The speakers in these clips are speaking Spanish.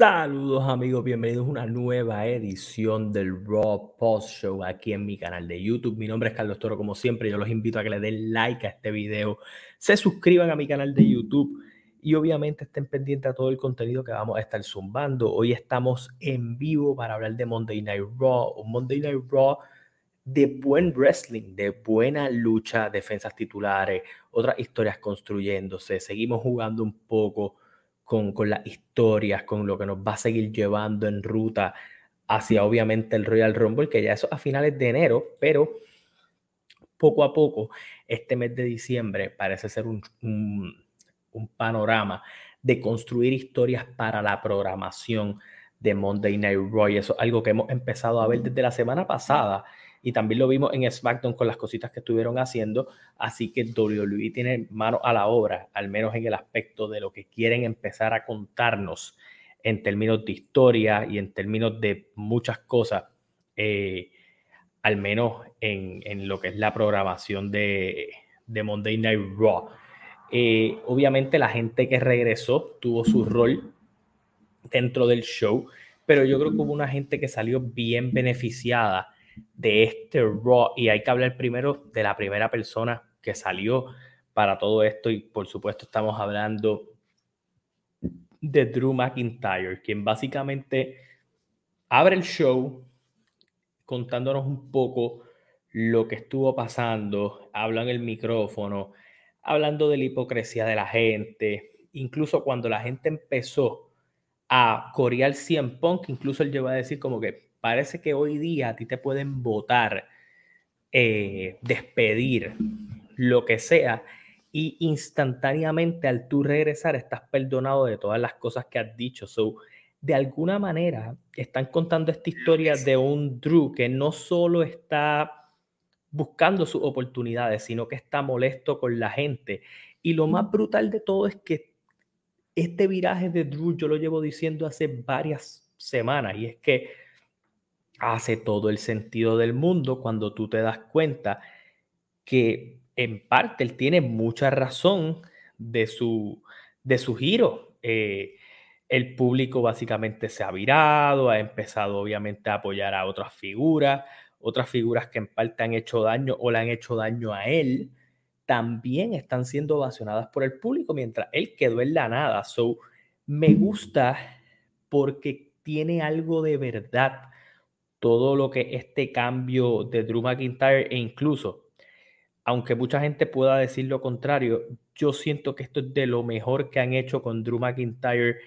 Saludos amigos, bienvenidos a una nueva edición del Raw Post Show aquí en mi canal de YouTube. Mi nombre es Carlos Toro, como siempre, yo los invito a que le den like a este video, se suscriban a mi canal de YouTube y obviamente estén pendientes a todo el contenido que vamos a estar zumbando. Hoy estamos en vivo para hablar de Monday Night Raw, un Monday Night Raw de buen wrestling, de buena lucha, defensas titulares, otras historias construyéndose. Seguimos jugando un poco con, con las historias, con lo que nos va a seguir llevando en ruta hacia obviamente el Royal Rumble, que ya eso a finales de enero, pero poco a poco, este mes de diciembre parece ser un, un, un panorama de construir historias para la programación de Monday Night Raw. Y eso es algo que hemos empezado a ver desde la semana pasada y también lo vimos en SmackDown con las cositas que estuvieron haciendo. Así que WWE tiene mano a la obra, al menos en el aspecto de lo que quieren empezar a contarnos en términos de historia y en términos de muchas cosas, eh, al menos en, en, lo que es la programación de, de Monday Night Raw. Eh, obviamente la gente que regresó tuvo su rol dentro del show, pero yo creo que hubo una gente que salió bien beneficiada de este Raw. Y hay que hablar primero de la primera persona que salió para todo esto. Y por supuesto estamos hablando de Drew McIntyre, quien básicamente abre el show contándonos un poco lo que estuvo pasando, habla en el micrófono, hablando de la hipocresía de la gente, incluso cuando la gente empezó a corear 100 Punk, incluso él llegó a decir como que parece que hoy día a ti te pueden votar, eh, despedir, lo que sea, y instantáneamente al tú regresar estás perdonado de todas las cosas que has dicho. So, de alguna manera están contando esta historia de un Drew que no solo está buscando sus oportunidades, sino que está molesto con la gente. Y lo más brutal de todo es que este viraje de Drew yo lo llevo diciendo hace varias semanas y es que hace todo el sentido del mundo cuando tú te das cuenta que en parte él tiene mucha razón de su, de su giro. Eh, el público básicamente se ha virado, ha empezado obviamente a apoyar a otras figuras, otras figuras que en parte han hecho daño o le han hecho daño a él, también están siendo ovacionadas por el público mientras él quedó en la nada. So, me gusta porque tiene algo de verdad todo lo que este cambio de Drew McIntyre e incluso, aunque mucha gente pueda decir lo contrario, yo siento que esto es de lo mejor que han hecho con Drew McIntyre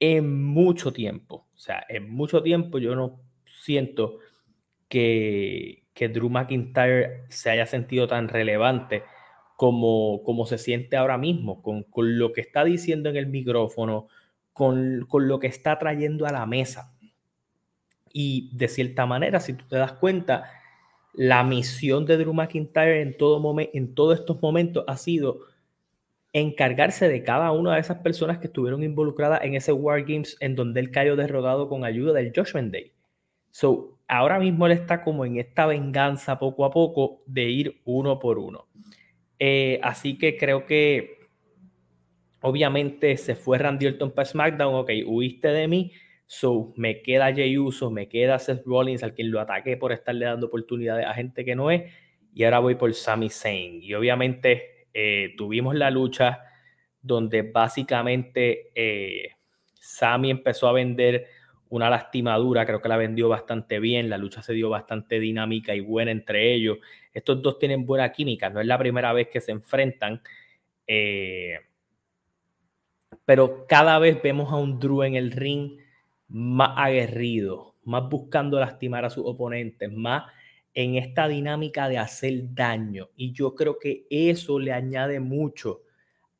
en mucho tiempo. O sea, en mucho tiempo yo no siento que, que Drew McIntyre se haya sentido tan relevante como, como se siente ahora mismo, con, con lo que está diciendo en el micrófono, con, con lo que está trayendo a la mesa. Y de cierta manera, si tú te das cuenta, la misión de Drew McIntyre en, todo momento, en todos estos momentos ha sido encargarse de cada una de esas personas que estuvieron involucradas en ese War Games en donde él cayó derrotado con ayuda del Judgment Day. So, ahora mismo él está como en esta venganza poco a poco de ir uno por uno. Eh, así que creo que obviamente se fue Randy Orton para SmackDown, ok, huiste de mí, So, me queda Jey Uso, me queda Seth Rollins, al quien lo ataqué por estarle dando oportunidades a gente que no es. Y ahora voy por Sami Zayn. Y obviamente eh, tuvimos la lucha donde básicamente eh, Sami empezó a vender una lastimadura, creo que la vendió bastante bien, la lucha se dio bastante dinámica y buena entre ellos. Estos dos tienen buena química, no es la primera vez que se enfrentan, eh, pero cada vez vemos a un Drew en el ring más aguerrido, más buscando lastimar a sus oponentes, más en esta dinámica de hacer daño. Y yo creo que eso le añade mucho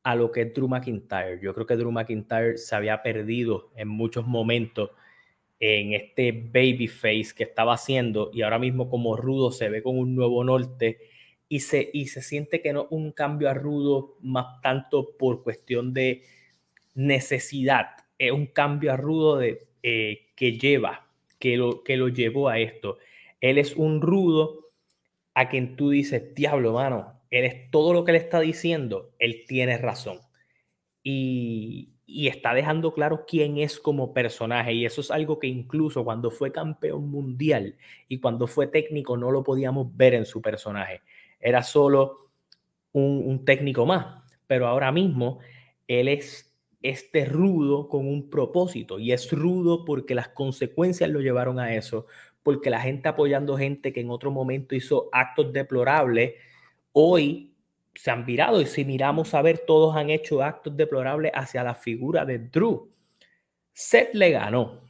a lo que es Drew McIntyre. Yo creo que Drew McIntyre se había perdido en muchos momentos en este baby face que estaba haciendo y ahora mismo como Rudo se ve con un nuevo norte y se, y se siente que no un cambio a Rudo más tanto por cuestión de necesidad, es un cambio a Rudo de eh, que lleva, que lo, que lo llevó a esto. Él es un rudo a quien tú dices, diablo, mano, él es todo lo que le está diciendo, él tiene razón. Y, y está dejando claro quién es como personaje. Y eso es algo que incluso cuando fue campeón mundial y cuando fue técnico no lo podíamos ver en su personaje. Era solo un, un técnico más. Pero ahora mismo él es este rudo con un propósito y es rudo porque las consecuencias lo llevaron a eso, porque la gente apoyando gente que en otro momento hizo actos deplorables, hoy se han virado y si miramos a ver, todos han hecho actos deplorables hacia la figura de Drew. Seth le ganó.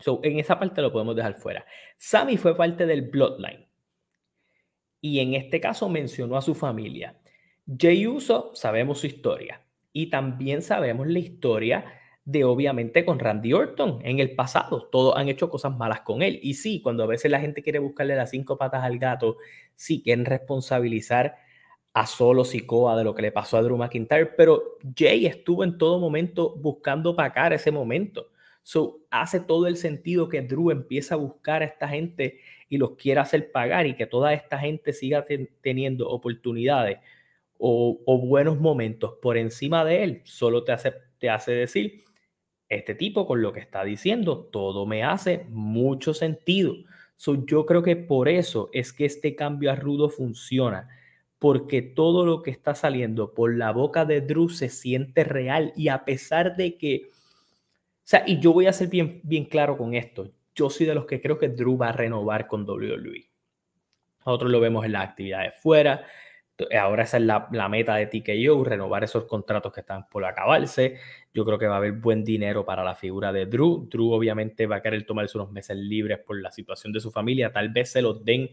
So, en esa parte lo podemos dejar fuera. Sammy fue parte del Bloodline. Y en este caso mencionó a su familia. Jey Uso, sabemos su historia. Y también sabemos la historia de obviamente con Randy Orton en el pasado. Todos han hecho cosas malas con él. Y sí, cuando a veces la gente quiere buscarle las cinco patas al gato, sí quieren responsabilizar a Solo Sikoa de lo que le pasó a Drew McIntyre, pero Jay estuvo en todo momento buscando pagar ese momento. So, hace todo el sentido que Drew empiece a buscar a esta gente y los quiera hacer pagar y que toda esta gente siga teniendo oportunidades o, buenos momentos por encima de él, solo te hace, te hace decir, este tipo con lo que está diciendo, todo me hace mucho sentido. So, yo creo que por eso es que este cambio a rudo funciona, porque todo lo que está saliendo por la boca de Drew se siente real y a pesar de que, o sea, y yo voy a ser bien, bien claro con esto, yo soy de los que creo que Drew va a renovar con WWE. Nosotros lo vemos en las actividades fuera, Ahora esa es la, meta de TKO, renovar esos contratos que están por acabarse. Yo creo que va a haber buen dinero para la figura de Drew. Drew obviamente va a querer tomarse unos meses libres por la situación de su familia. Tal vez se los den,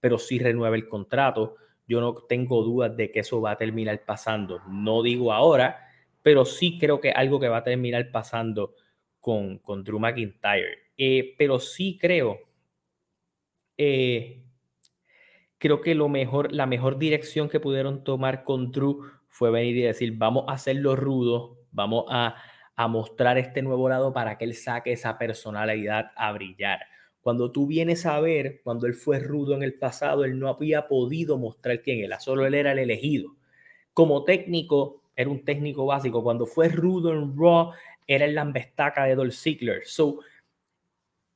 pero sí renueve el contrato. Yo no tengo dudas de que eso va a terminar pasando. No digo ahora, pero sí creo que algo que va a terminar pasando con, con Drew McIntyre. Eh, pero sí creo eh, creo que lo mejor, la mejor dirección que pudieron tomar con Drew fue venir y decir, vamos a hacerlo rudo, vamos a, a mostrar este nuevo lado para que él saque esa personalidad a brillar. Cuando tú vienes a ver, cuando él fue rudo en el pasado, él no había podido mostrar quién era, solo él era el elegido. Como técnico, era un técnico básico. Cuando fue rudo en Raw, era el lambestaca de Dolph Ziggler. So,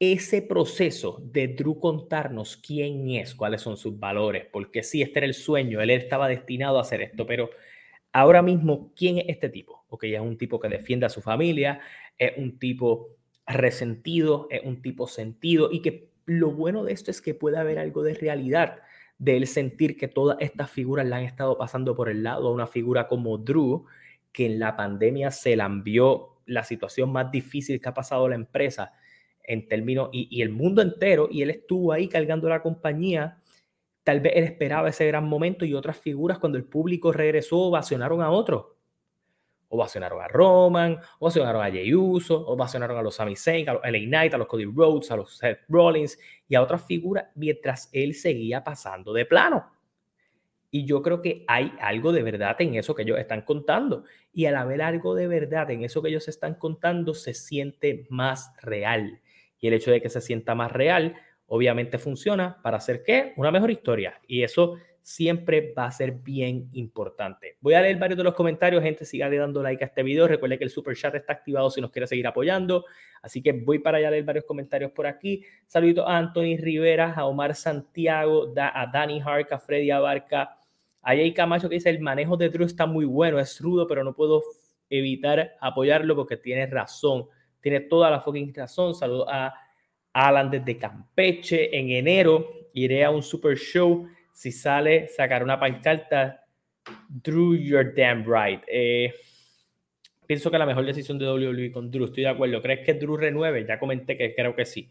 ese proceso de Drew contarnos quién es, cuáles son sus valores, porque sí, este era el sueño, él estaba destinado a hacer esto, pero ahora mismo, ¿quién es este tipo? Ok, es un tipo que defiende a su familia, es un tipo resentido, es un tipo sentido y que lo bueno de esto es que puede haber algo de realidad de él sentir que todas estas figuras le han estado pasando por el lado a una figura como Drew, que en la pandemia se la envió la situación más difícil que ha pasado la empresa en términos, y, el mundo entero, y él estuvo ahí cargando la compañía. Tal vez él esperaba ese gran momento y otras figuras cuando el público regresó ovacionaron a otros. Ovacionaron a Roman, ovacionaron a Jey Uso, ovacionaron a los Sami Zayn, a los LA Knight, a los Cody Rhodes, a los Seth Rollins y a otras figuras mientras él seguía pasando de plano. Y yo creo que hay algo de verdad en eso que ellos están contando. Y al haber algo de verdad en eso que ellos están contando, se siente más real y el hecho de que se sienta más real, obviamente funciona para hacer qué? Una mejor historia. Y eso siempre va a ser bien importante. Voy a leer varios de los comentarios, gente, siga dando like a este video. Recuerde que el super chat está activado si nos quiere seguir apoyando. Así que voy para allá leer varios comentarios por aquí. Saludos a Anthony Rivera, a Omar Santiago, a Dani Hark, a Freddy Abarca, a Jay Camacho que dice, el manejo de Drew está muy bueno, es rudo, pero no puedo evitar apoyarlo porque tiene razón. Tiene toda la fucking razón. Saludos a Alan desde Campeche. En enero iré a un super show. Si sale, sacar una pancarta. Drew, you're damn right. Eh, pienso que la mejor decisión de WWE con Drew, estoy de acuerdo. ¿Crees que Drew renueve? Ya comenté que creo que sí.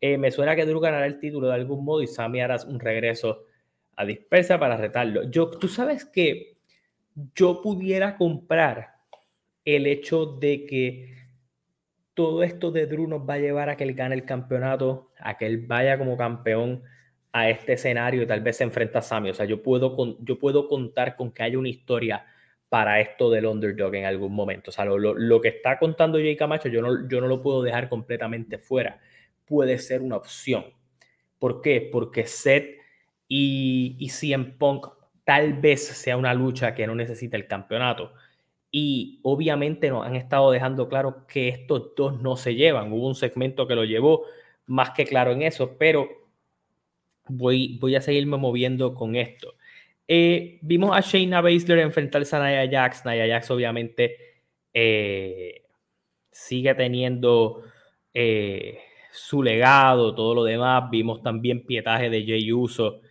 Eh, me suena que Drew ganará el título de algún modo y Sammy hará un regreso a dispersa para retarlo. Tú sabes que yo pudiera comprar el hecho de que todo esto de Drew nos va a llevar a que él gane el campeonato, a que él vaya como campeón a este escenario y tal vez se enfrenta a Sami. O sea, yo puedo, yo puedo contar con que haya una historia para esto del underdog en algún momento. O sea, lo, que está contando Jay Camacho, yo no, yo no lo puedo dejar completamente fuera. Puede ser una opción. ¿Por qué? Porque Seth y, y CM Punk tal vez sea una lucha que no necesita el campeonato y obviamente nos han estado dejando claro que estos dos no se llevan. Hubo un segmento que lo llevó más que claro en eso, pero voy, voy a seguirme moviendo con esto. Eh, vimos a Shayna Baszler enfrentarse a Nia Jax. Nia Jax obviamente eh, sigue teniendo eh, su legado, todo lo demás. Vimos también pietaje de Jay Uso,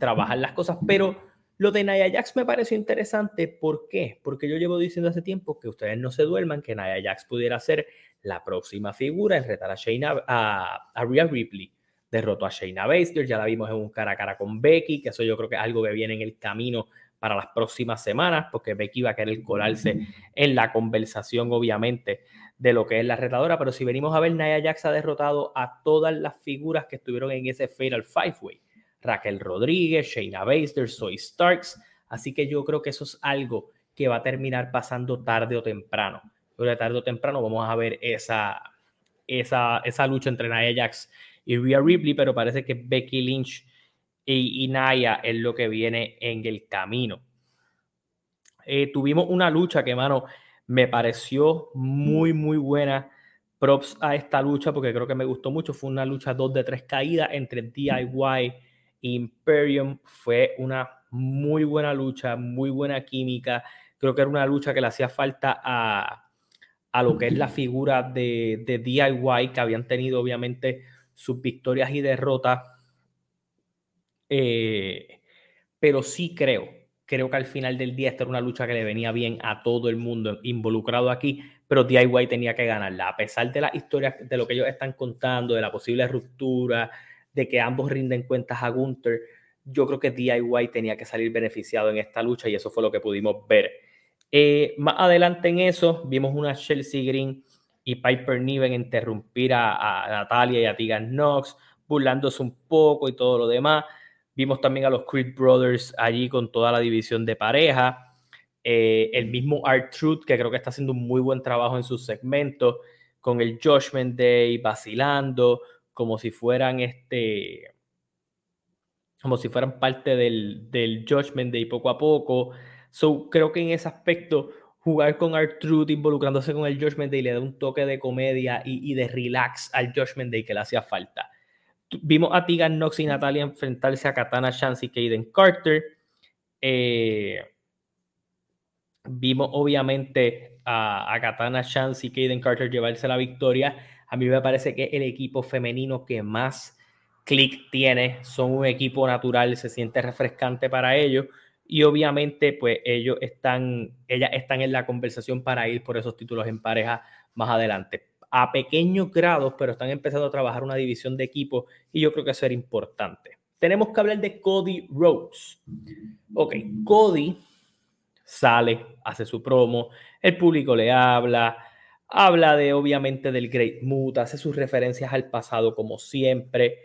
trabajar las cosas, pero lo de Nia Jax me pareció interesante. ¿Por qué? Porque yo llevo diciendo hace tiempo que ustedes no se duerman, que Nia Jax pudiera ser la próxima figura en retar a, Shayna, a, a Ripley derrotó a Shayna Baszler, ya la vimos en un cara a cara con Becky, que eso yo creo que es algo que viene en el camino para las próximas semanas, porque Becky va a querer colarse en la conversación, obviamente, de lo que es la retadora. Pero si venimos a ver, Nia Jax ha derrotado a todas las figuras que estuvieron en ese Fatal Five Way. Raquel Rodríguez, Shayna Baszler, Soy Starks. Así que yo creo que eso es algo que va a terminar pasando tarde o temprano. Pero tarde o temprano vamos a ver esa, esa, esa lucha entre Nia Jax y Rhea Ripley, pero parece que Becky Lynch y, Naya es lo que viene en el camino. Eh, tuvimos una lucha que, mano, me pareció muy, muy buena. Props a esta lucha porque creo que me gustó mucho. Fue una lucha 2 de 3 caídas entre DIY Imperium. Fue una muy buena lucha, muy buena química. Creo que era una lucha que le hacía falta a, a lo que es la figura de, de DIY que habían tenido, obviamente, sus victorias y derrotas. Eh, pero sí creo, creo que al final del día esta era una lucha que le venía bien a todo el mundo involucrado aquí, pero DIY tenía que ganarla. A pesar de las historias, de lo que ellos están contando, de la posible ruptura, de que ambos rinden cuentas a Gunther, yo creo que DIY tenía que salir beneficiado en esta lucha y eso fue lo que pudimos ver. Eh, más adelante en eso, vimos una Chelsea Green y Piper Niven interrumpir a, Natalia y a Tegan Knox, burlándose un poco y todo lo demás. Vimos también a los Creed Brothers allí con toda la división de pareja. Eh, el mismo Art Truth, que creo que está haciendo un muy buen trabajo en sus segmentos, con el Judgment Day vacilando, como si fueran este como si fueran parte del, del Judgment Day poco a poco. So, creo que en ese aspecto jugar con Truth involucrándose con el Judgment Day le da un toque de comedia y, de relax al Judgment Day que le hacía falta. Vimos a Tegan Knox y Natalia enfrentarse a Katana Chance y Kaden Carter. Eh, vimos obviamente a, Katana Chance y Kaden Carter llevarse la victoria. A mí me parece que el equipo femenino que más click tiene son un equipo natural, se siente refrescante para ellos y obviamente pues ellos están, ellas están en la conversación para ir por esos títulos en pareja más adelante. A pequeños grados, pero están empezando a trabajar una división de equipo y yo creo que eso era importante. Tenemos que hablar de Cody Rhodes. Ok, Cody sale, hace su promo, el público le habla, habla de obviamente del Great Mood, hace sus referencias al pasado como siempre.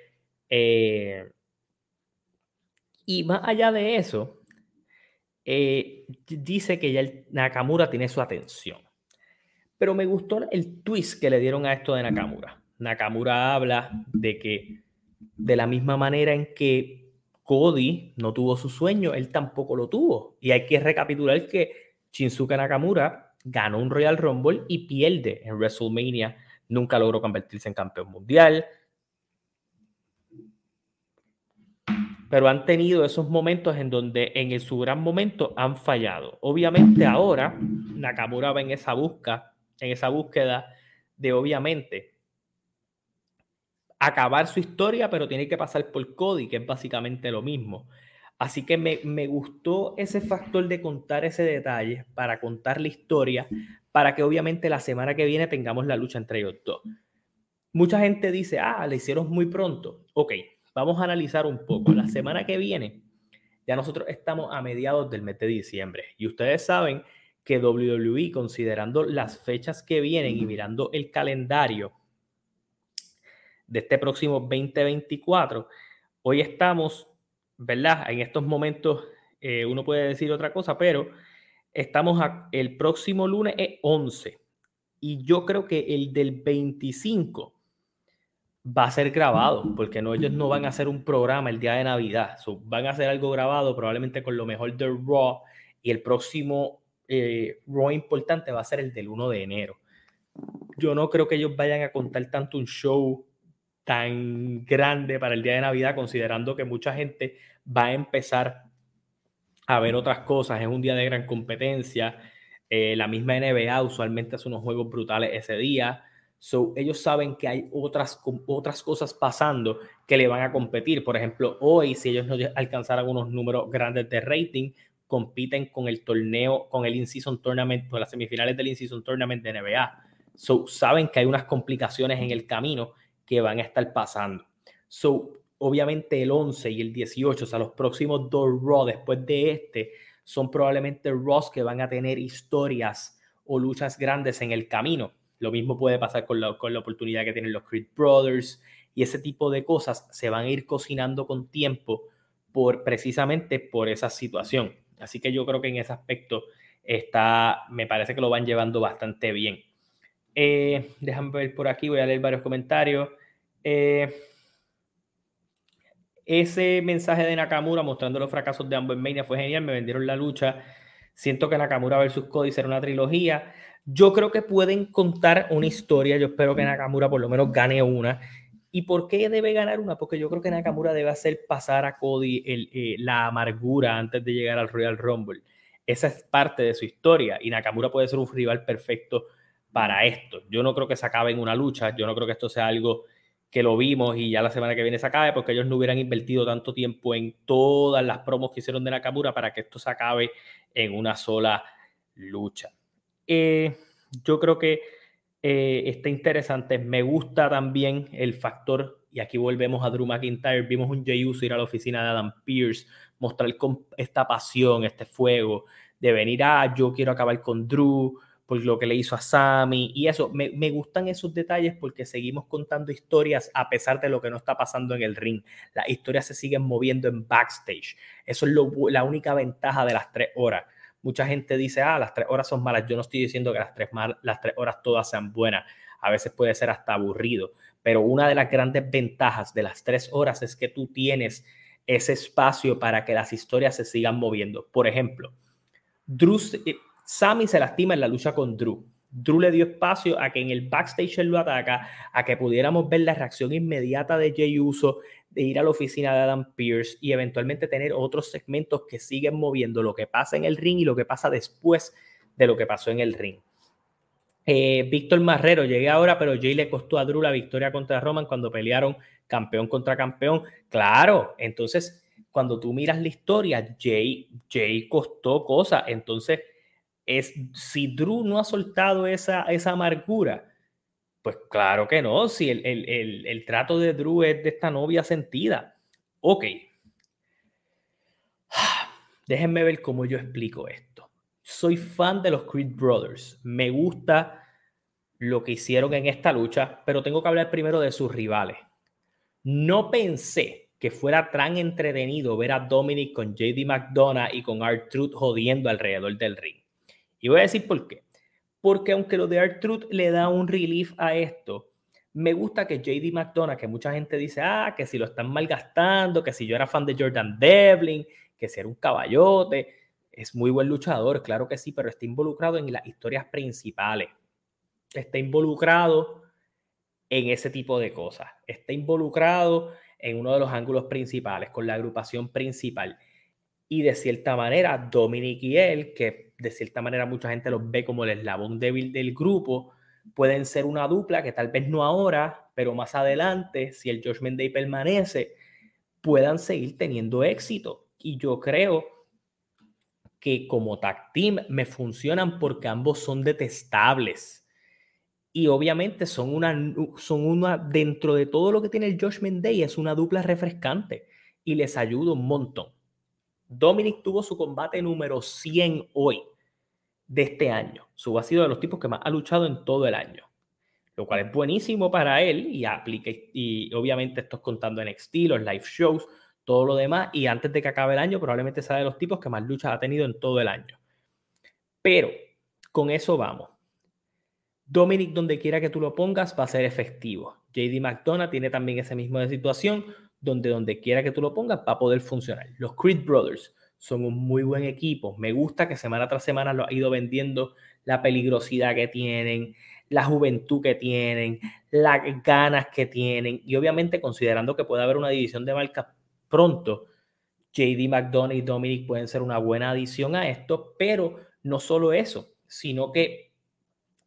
Eh, y más allá de eso, eh, dice que ya el Nakamura tiene su atención. Pero me gustó el twist que le dieron a esto de Nakamura. Nakamura habla de que de la misma manera en que Cody no tuvo su sueño, él tampoco lo tuvo. Y hay que recapitular que Shinsuke Nakamura ganó un Royal Rumble y pierde en WrestleMania. Nunca logró convertirse en campeón mundial. pero han tenido esos momentos en donde en su gran momento han fallado. Obviamente ahora Nakamura va en esa busca, en esa búsqueda de obviamente acabar su historia, pero tiene que pasar por Cody, que es básicamente lo mismo. Así que me, me, gustó ese factor de contar ese detalle para contar la historia, para que obviamente la semana que viene tengamos la lucha entre ellos dos. Mucha gente dice, ah, le hicieron muy pronto. Ok, vamos a analizar un poco. La semana que viene, ya nosotros estamos a mediados del mes de diciembre y ustedes saben que WWE, considerando las fechas que vienen y mirando el calendario de este próximo 2024, hoy estamos, ¿verdad? En estos momentos eh, uno puede decir otra cosa, pero estamos el próximo lunes es 11 y yo creo que el del 25 va a ser grabado, porque no, ellos no van a hacer un programa el día de Navidad, van a hacer algo grabado probablemente con lo mejor de Raw y el próximo eh, Raw importante va a ser el del 1 de enero. Yo no creo que ellos vayan a contar tanto un show tan grande para el día de Navidad, considerando que mucha gente va a empezar a ver otras cosas. Es un día de gran competencia. Eh, la misma NBA usualmente hace unos juegos brutales ese día. So, ellos saben que hay otras, otras cosas pasando que le van a competir. Por ejemplo, hoy, si ellos no alcanzaran unos números grandes de rating, compiten con el torneo, con el In-Season Tournament, con las semifinales del In-Season Tournament de NBA. So, saben que hay unas complicaciones en el camino que van a estar pasando. So, obviamente el 11 y el 18, o sea, los próximos dos Raw después de este, son probablemente Raws que van a tener historias o luchas grandes en el camino. Lo mismo puede pasar con la, con la oportunidad que tienen los Creed Brothers y ese tipo de cosas se van a ir cocinando con tiempo por precisamente por esa situación. Así que yo creo que en ese aspecto está, me parece que lo van llevando bastante bien. Eh, déjame ver por aquí, voy a leer varios comentarios. Eh, ese mensaje de Nakamura mostrando los fracasos de ambos en Mania fue genial, me vendieron la lucha. Siento que Nakamura versus Cody será una trilogía. Yo creo que pueden contar una historia. Yo espero que Nakamura por lo menos gane una. ¿Y por qué debe ganar una? Porque yo creo que Nakamura debe hacer pasar a Cody eh, la amargura antes de llegar al Royal Rumble. Esa es parte de su historia y Nakamura puede ser un rival perfecto para esto. Yo no creo que se acabe en una lucha. Yo no creo que esto sea algo que lo vimos y ya la semana que viene se acabe, porque ellos no hubieran invertido tanto tiempo en todas las promos que hicieron de Nakamura para que esto se acabe en una sola lucha. Eh, yo creo que eh, está interesante. Me gusta también el factor, y aquí volvemos a Drew McIntyre, vimos un Jey Uso ir a la oficina de Adam Pierce, mostrar esta pasión, este fuego, de venir a, ah, yo quiero acabar con Drew, por lo que le hizo a Sammy y eso. Me, gustan esos detalles porque seguimos contando historias a pesar de lo que no está pasando en el ring. Las historias se siguen moviendo en backstage. Eso es la única ventaja de las tres horas. Mucha gente dice, ah, las tres horas son malas. Yo no estoy diciendo que las tres, las tres horas todas sean buenas. A veces puede ser hasta aburrido. Pero una de las grandes ventajas de las tres horas es que tú tienes ese espacio para que las historias se sigan moviendo. Por ejemplo, Drew, Sammy se lastima en la lucha con Drew. Drew le dio espacio a que en el backstage él lo ataca, a que pudiéramos ver la reacción inmediata de Jay Uso, de ir a la oficina de Adam Pierce y eventualmente tener otros segmentos que siguen moviendo lo que pasa en el ring y lo que pasa después de lo que pasó en el ring. Eh, Víctor Marrero, llegué ahora, pero Jay le costó a Drew la victoria contra Roman cuando pelearon campeón contra campeón. Claro, entonces cuando tú miras la historia, Jay, Jay costó cosas. Entonces, es, si Drew no ha soltado esa, esa amargura, pues claro que no, si el, el, el, trato de Drew es de esta novia sentida. Ok. Déjenme ver cómo yo explico esto. Soy fan de los Creed Brothers. Me gusta lo que hicieron en esta lucha, pero tengo que hablar primero de sus rivales. No pensé que fuera tan entretenido ver a Dominic con JD McDonough y con R Truth jodiendo alrededor del ring. Y voy a decir por qué. Porque aunque lo de Art Truth le da un relief a esto, me gusta que JD McDonough, que mucha gente dice, ah, que si lo están malgastando, que si yo era fan de Jordan Devlin, que si era un caballote, es muy buen luchador, claro que sí, pero está involucrado en las historias principales. Está involucrado en ese tipo de cosas. Está involucrado en uno de los ángulos principales, con la agrupación principal. Y de cierta manera, Dominic y él, que de cierta manera mucha gente los ve como el eslabón débil del grupo, pueden ser una dupla que tal vez no ahora, pero más adelante, si el Josh Day permanece, puedan seguir teniendo éxito. Y yo creo que como tag team me funcionan porque ambos son detestables. Y obviamente son una, son una, dentro de todo lo que tiene el Josh Day, es una dupla refrescante y les ayuda un montón. Dominic tuvo su combate número 100 hoy de este año. Su ha sido de los tipos que más ha luchado en todo el año, lo cual es buenísimo para él y aplica y obviamente esto es contando en los live shows, todo lo demás y antes de que acabe el año probablemente sea de los tipos que más luchas ha tenido en todo el año. Pero con eso vamos. Dominic, donde quiera que tú lo pongas, va a ser efectivo. JD McDonough tiene también ese mismo de situación, donde donde quiera que tú lo pongas va a poder funcionar. Los Creed Brothers son un muy buen equipo. Me gusta que semana tras semana lo ha ido vendiendo la peligrosidad que tienen, la juventud que tienen, las ganas que tienen y obviamente considerando que puede haber una división de marcas pronto, JD McDonough y Dominic pueden ser una buena adición a esto, pero no solo eso, sino que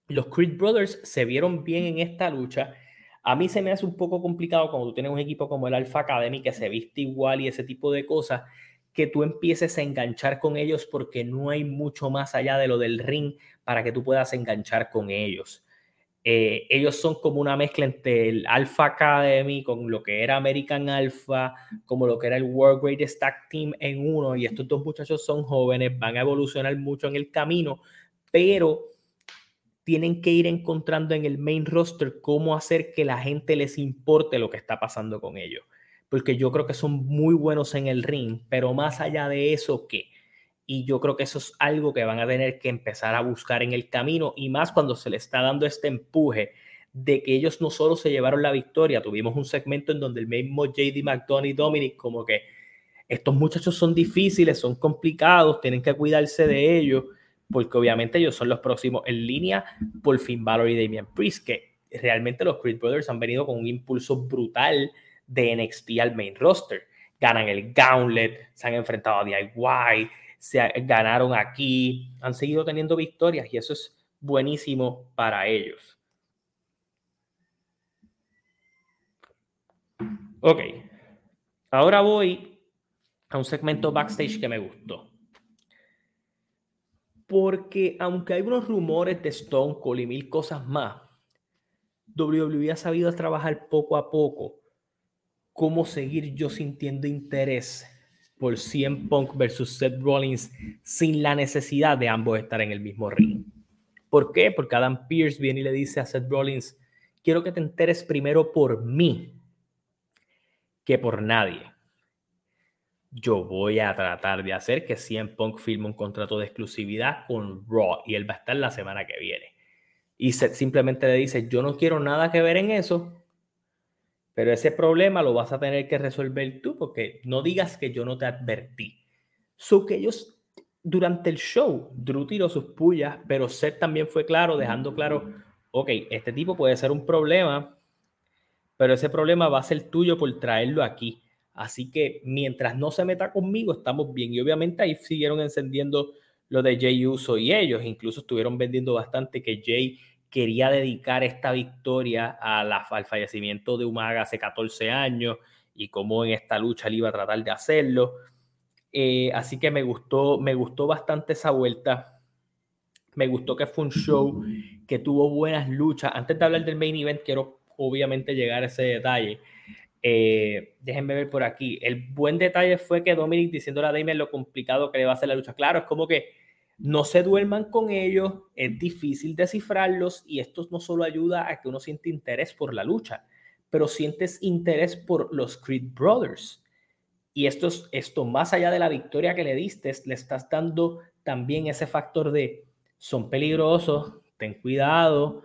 los Creed Brothers se vieron bien en esta lucha. A mí se me hace un poco complicado cuando tú tienes un equipo como el Alpha Academy que se viste igual y ese tipo de cosas, que tú empieces a enganchar con ellos porque no hay mucho más allá de lo del ring para que tú puedas enganchar con ellos. Eh, ellos son como una mezcla entre el Alpha Academy con lo que era American Alpha, como lo que era el World Greatest Tag Team en uno. Y estos dos muchachos son jóvenes, van a evolucionar mucho en el camino, pero tienen que ir encontrando en el main roster cómo hacer que la gente les importe lo que está pasando con ellos porque yo creo que son muy buenos en el ring, pero más allá de eso, ¿qué? Y yo creo que eso es algo que van a tener que empezar a buscar en el camino y más cuando se le está dando este empuje de que ellos no solo se llevaron la victoria, tuvimos un segmento en donde el mismo JD McDonough y Dominic como que estos muchachos son difíciles, son complicados, tienen que cuidarse de ellos, porque obviamente ellos son los próximos en línea por Finn Balor y Damian Priest, que realmente los Creed Brothers han venido con un impulso brutal de NXT al main roster. Ganan el Gauntlet, se han enfrentado a DIY, se ganaron aquí, han seguido teniendo victorias y eso es buenísimo para ellos. Ok, ahora voy a un segmento backstage que me gustó. Porque aunque hay unos rumores de Stone Cold y mil cosas más, WWE ha sabido trabajar poco a poco cómo seguir yo sintiendo interés por CM Punk versus Seth Rollins sin la necesidad de ambos estar en el mismo ring. ¿Por qué? Porque Adam Pierce viene y le dice a Seth Rollins, quiero que te enteres primero por mí que por nadie. Yo voy a tratar de hacer que CM Punk firme un contrato de exclusividad con Raw y él va a estar la semana que viene. Y Seth simplemente le dice, yo no quiero nada que ver en eso, pero ese problema lo vas a tener que resolver tú porque no digas que yo no te advertí. So que ellos durante el show, Drew tiró sus pullas, pero Seth también fue claro, dejando claro, ok, este tipo puede ser un problema, pero ese problema va a ser tuyo por traerlo aquí. Así que mientras no se meta conmigo, estamos bien. Y obviamente ahí siguieron encendiendo lo de Jay Uso y ellos. Incluso estuvieron vendiendo bastante que Jay quería dedicar esta victoria al fallecimiento de Umaga hace 14 años y cómo en esta lucha él iba a tratar de hacerlo. Eh, así que me gustó, me gustó bastante esa vuelta. Me gustó que fue un show que tuvo buenas luchas. Antes de hablar del main event, quiero obviamente llegar a ese detalle. Eh, déjenme ver por aquí. El buen detalle fue que Dominic diciéndole a Damien lo complicado que le va a hacer la lucha. Claro, es como que no se duerman con ellos, es difícil descifrarlos y esto no solo ayuda a que uno siente interés por la lucha, pero sientes interés por los Creed Brothers. Y esto, es, esto más allá de la victoria que le diste, le estás dando también ese factor de son peligrosos, ten cuidado,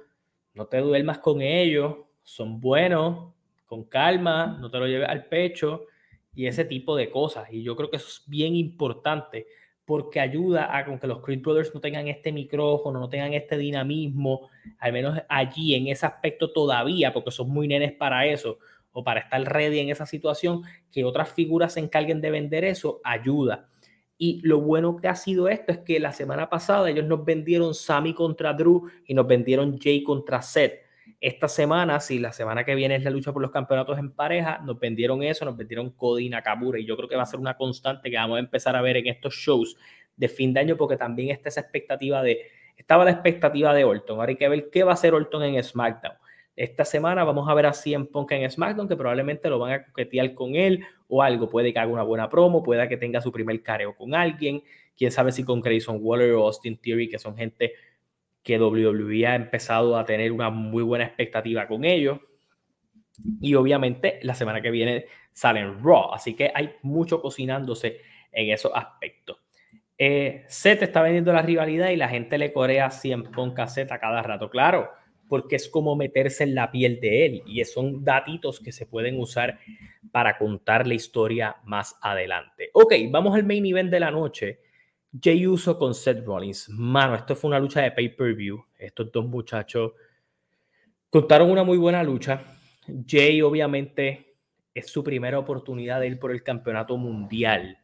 no te duermas con ellos, son buenos, con calma, no te lo lleves al pecho y ese tipo de cosas. Y yo creo que eso es bien importante porque ayuda a que los Creed Brothers no tengan este micrófono, no tengan este dinamismo, al menos allí en ese aspecto todavía, porque son muy nenes para eso, o para estar ready en esa situación, que otras figuras se encarguen de vender eso, ayuda. Y lo bueno que ha sido esto es que la semana pasada ellos nos vendieron Sammy contra Drew y nos vendieron Jay contra Seth esta semana, si la semana que viene es la lucha por los campeonatos en pareja, nos vendieron eso, nos vendieron Cody Nakamura, y yo creo que va a ser una constante que vamos a empezar a ver en estos shows de fin de año, porque también está esa expectativa de, estaba la expectativa de Orton, ahora hay que ver qué va a hacer Orton en SmackDown. Esta semana vamos a ver a CM Punk en SmackDown, que probablemente lo van a coquetear con él o algo. Puede que haga una buena promo, puede que tenga su primer careo con alguien. Quién sabe si con Grayson Waller o Austin Theory, que son gente que WWE ha empezado a tener una muy buena expectativa con ellos. Y obviamente la semana que viene salen Raw, así que hay mucho cocinándose en esos aspectos. Eh, Seth está vendiendo la rivalidad y la gente le corea 100 Punk a cada rato, claro, porque es como meterse en la piel de él y son datitos que se pueden usar para contar la historia más adelante. Ok, vamos al main event de la noche. Jay Uso con Seth Rollins. Mano, esto fue una lucha de pay-per-view. Estos dos muchachos contaron una muy buena lucha. Jay, obviamente, es su primera oportunidad de ir por el campeonato mundial.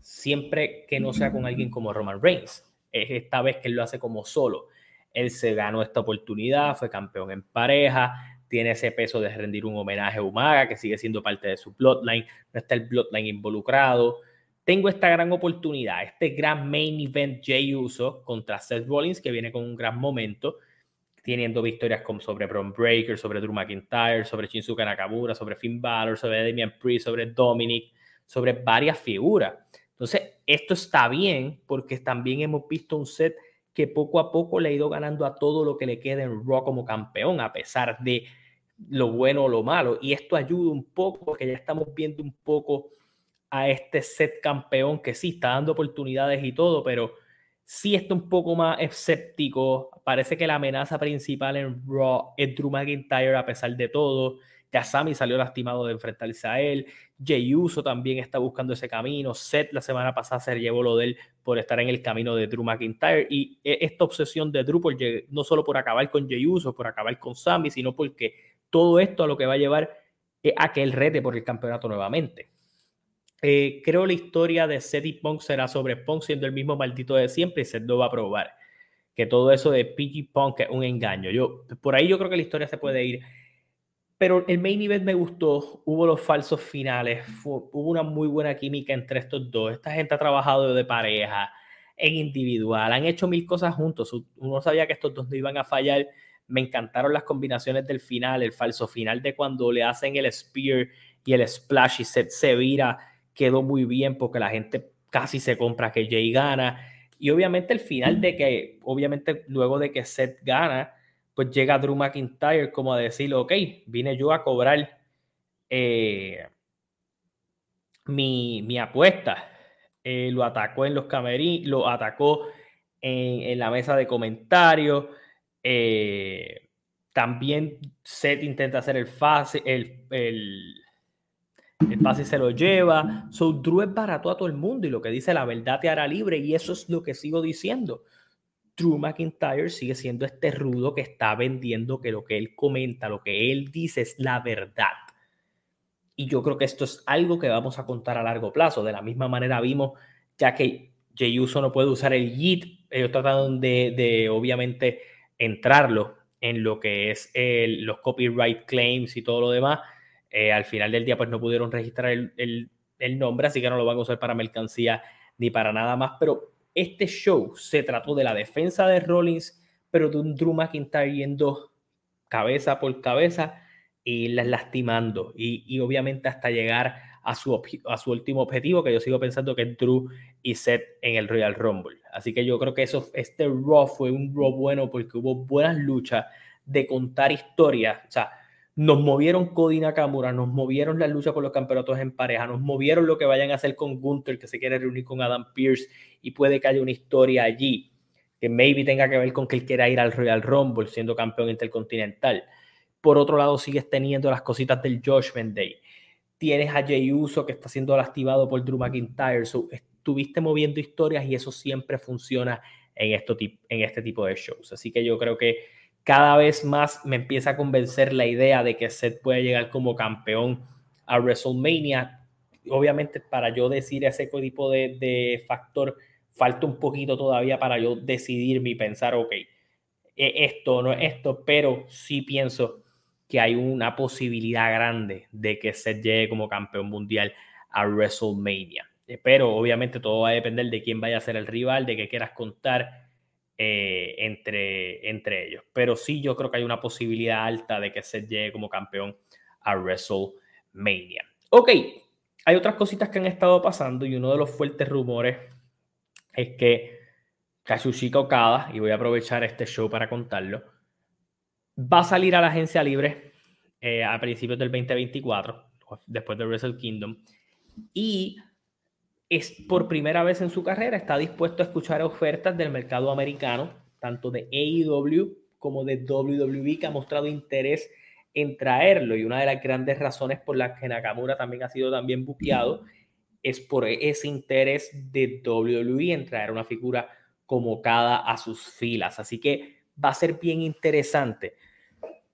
Siempre que no sea con alguien como Roman Reigns. Es esta vez que él lo hace como solo. Él se ganó esta oportunidad, fue campeón en pareja, tiene ese peso de rendir un homenaje a Umaga, que sigue siendo parte de su bloodline, no está el bloodline involucrado. Tengo esta gran oportunidad, este gran main event Jay Uso contra Seth Rollins, que viene con un gran momento, teniendo victorias como sobre Braun Breaker, sobre Drew McIntyre, sobre Shinsuke Nakamura, sobre Finn Balor, sobre Damian Priest, sobre Dominic, sobre varias figuras. Entonces, esto está bien porque también hemos visto un set que poco a poco le ha ido ganando a todo lo que le queda en Raw como campeón, a pesar de lo bueno o lo malo. Y esto ayuda un poco porque ya estamos viendo un poco a este set campeón que sí está dando oportunidades y todo, pero sí está un poco más escéptico. Parece que la amenaza principal en Raw es Drew McIntyre a pesar de todo. Ya Sami salió lastimado de enfrentarse a él. Jey Uso también está buscando ese camino. Seth la semana pasada se llevó lo de él por estar en el camino de Drew McIntyre. Y e, esta obsesión de Drew, por, no solo por acabar con Jey Uso, por acabar con Sami, sino porque todo esto a lo que va a llevar a que él rete por el campeonato nuevamente. Eh, creo la historia de Seth y Punk será sobre Punk siendo el mismo maldito de siempre y Seth no va a probar que todo eso de PG Punk es un engaño. Yo, por ahí yo creo que la historia se puede ir. Pero el main event me gustó, hubo los falsos finales, hubo una muy buena química entre estos dos. Esta gente ha trabajado de pareja, en individual, han hecho mil cosas juntos. Uno sabía que estos dos no iban a fallar me encantaron las combinaciones del final, el falso final de cuando le hacen el spear y el splash y Seth se vira, quedó muy bien porque la gente casi se compra que Jay gana. Y obviamente el final de que, obviamente luego de que Seth gana, pues llega Drew McIntyre como a decir, ok, vine yo a cobrar eh, mi, apuesta. Eh, lo atacó en los camerinos, lo atacó en, la mesa de comentarios eh, también Seth intenta hacer el fácil, el, el se lo lleva. So, Drew es barato a todo el mundo y lo que dice la verdad te hará libre y eso es lo que sigo diciendo. Drew McIntyre sigue siendo este rudo que está vendiendo que lo que él comenta, lo que él dice es la verdad. Y yo creo que esto es algo que vamos a contar a largo plazo. De la misma manera vimos, ya que Jey Uso no puede usar el YIT, ellos trataron de, de obviamente entrarlo en lo que es los copyright claims y todo lo demás. Eh, al final del día, pues no pudieron registrar el, nombre, así que no lo van a usar para mercancía ni para nada más. Pero este show se trató de la defensa de Rollins, pero de un Drew McIntyre yendo cabeza por cabeza y las lastimando. Y, y obviamente hasta llegar a su, a su último objetivo, que yo sigo pensando que es Drew y Seth en el Royal Rumble. Así que yo creo que eso, este Raw fue un Raw bueno porque hubo buenas luchas de contar historias. O sea, nos movieron Cody Nakamura, nos movieron la lucha por los campeonatos en pareja, nos movieron lo que vayan a hacer con Gunther, que se quiere reunir con Adam Pierce y puede que haya una historia allí que maybe tenga que ver con que él quiera ir al Royal Rumble siendo campeón intercontinental. Por otro lado, sigues teniendo las cositas del Judgment Day tienes a Jey Uso que está siendo lastimado por Drew McIntyre. estuviste moviendo historias y eso siempre funciona en, esto, en este tipo de shows. Así que yo creo que cada vez más me empieza a convencer la idea de que Seth puede llegar como campeón a WrestleMania. Obviamente, para yo decir ese tipo de, de factor, falta un poquito todavía para yo decidirme y pensar, ok, e-, esto no es esto, pero sí pienso que hay una posibilidad grande de que Seth llegue como campeón mundial a WrestleMania. Pero obviamente todo va a depender de quién vaya a ser el rival, de qué quieras contar eh, entre, entre ellos. Pero sí, yo creo que hay una posibilidad alta de que Seth llegue como campeón a WrestleMania. Ok, hay otras cositas que han estado pasando y uno de los fuertes rumores es que Kazushika Okada, y voy a aprovechar este show para contarlo, Va a salir a la agencia libre eh, a principios del 2024, después de Wrestle Kingdom. Y es por primera vez en su carrera, está dispuesto a escuchar ofertas del mercado americano, tanto de AEW como de WWE, que ha mostrado interés en traerlo. Y una de las grandes razones por las que Nakamura también ha sido también buqueado es por ese interés de WWE en traer una figura como cada a sus filas. Así que va a ser bien interesante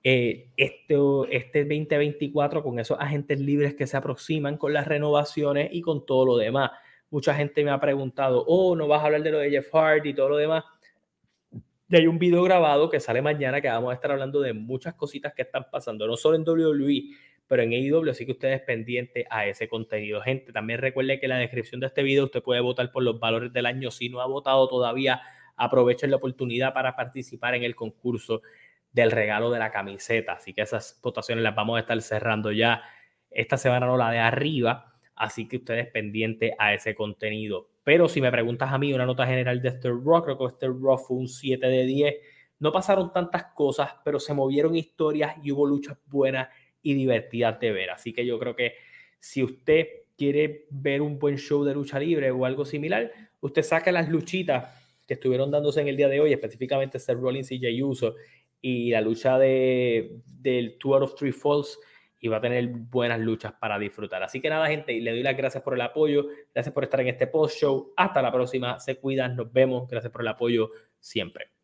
eh, este, este 2024 con esos agentes libres que se aproximan con las renovaciones y con todo lo demás. Mucha gente me ha preguntado, oh, no vas a hablar de lo de Jeff Hardy y todo lo demás. Y hay un video grabado que sale mañana que vamos a estar hablando de muchas cositas que están pasando, no solo en WWE, pero en AEW, así que ustedes pendientes a ese contenido. Gente, también recuerde que en la descripción de este video usted puede votar por los valores del año. Si no ha votado todavía, aprovechen la oportunidad para participar en el concurso del regalo de la camiseta. Así que esas votaciones las vamos a estar cerrando ya esta semana, no la de arriba. Así que ustedes pendientes a ese contenido. Pero si me preguntas a mí una nota general de este Rock, creo que este Rock fue un 7 de 10. No pasaron tantas cosas, pero se movieron historias y hubo luchas buenas y divertidas de ver. Así que yo creo que si usted quiere ver un buen show de lucha libre o algo similar, usted saca las luchitas que estuvieron dándose en el día de hoy, específicamente Seth Rollins y Jay Uso, y la lucha de, del Two out of Three Falls, y va a tener buenas luchas para disfrutar. Así que nada, gente, le doy las gracias por el apoyo, gracias por estar en este post show. Hasta la próxima, se cuidan, nos vemos, gracias por el apoyo siempre.